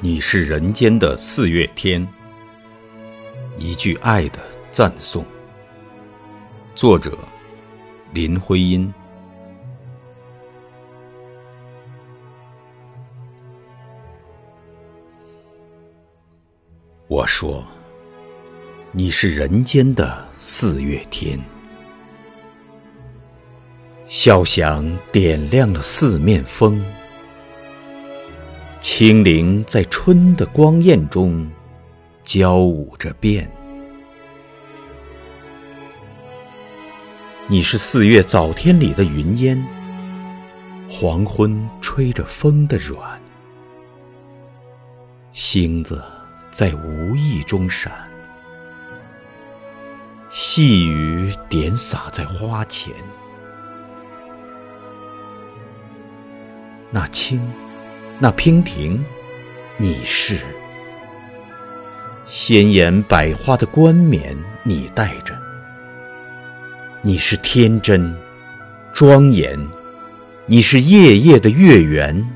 你是人间的四月天，一句爱的赞颂。作者：林徽因。我说，你是人间的四月天，笑响点亮了四面风。清灵在春的光艳中交舞着变。你是四月早天里的云烟，黄昏吹着风的软，星子在无意中闪，细雨点洒在花前，那青。那娉婷，你是鲜艳百花的冠冕，你戴着；你是天真庄严，你是夜夜的月圆。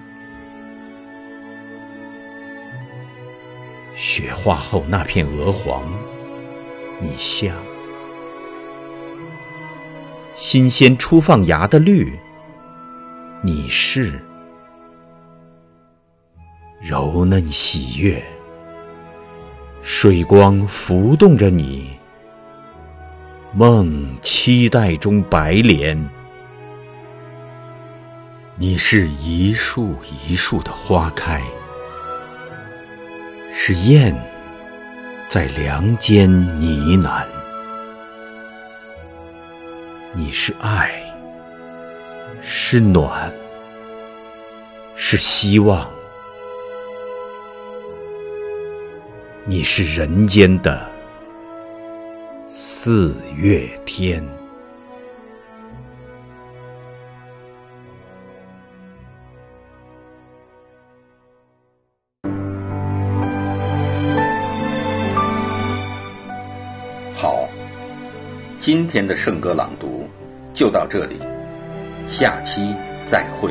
雪化后那片鹅黄，你像；新鲜初放芽的绿，你是。柔嫩喜悦，水光浮动着你，梦期待中白莲。你是一树一树的花开，是燕在梁间呢喃。你是爱，是暖，是希望。你是人间的四月天。好，今天的圣歌朗读就到这里，下期再会。